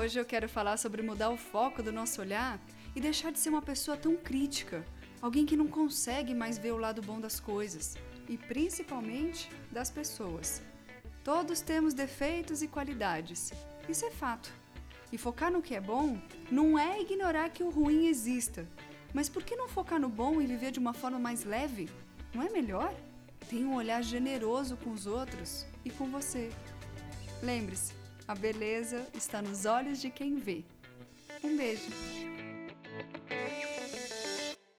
Hoje eu quero falar sobre mudar o foco do nosso olhar e deixar de ser uma pessoa tão crítica, alguém que não consegue mais ver o lado bom das coisas e principalmente das pessoas. Todos temos defeitos e qualidades, isso é fato. E focar no que é bom não é ignorar que o ruim exista, mas por que não focar no bom e viver de uma forma mais leve? Não é melhor? Tenha um olhar generoso com os outros e com você. Lembre-se, a beleza está nos olhos de quem vê. Um beijo!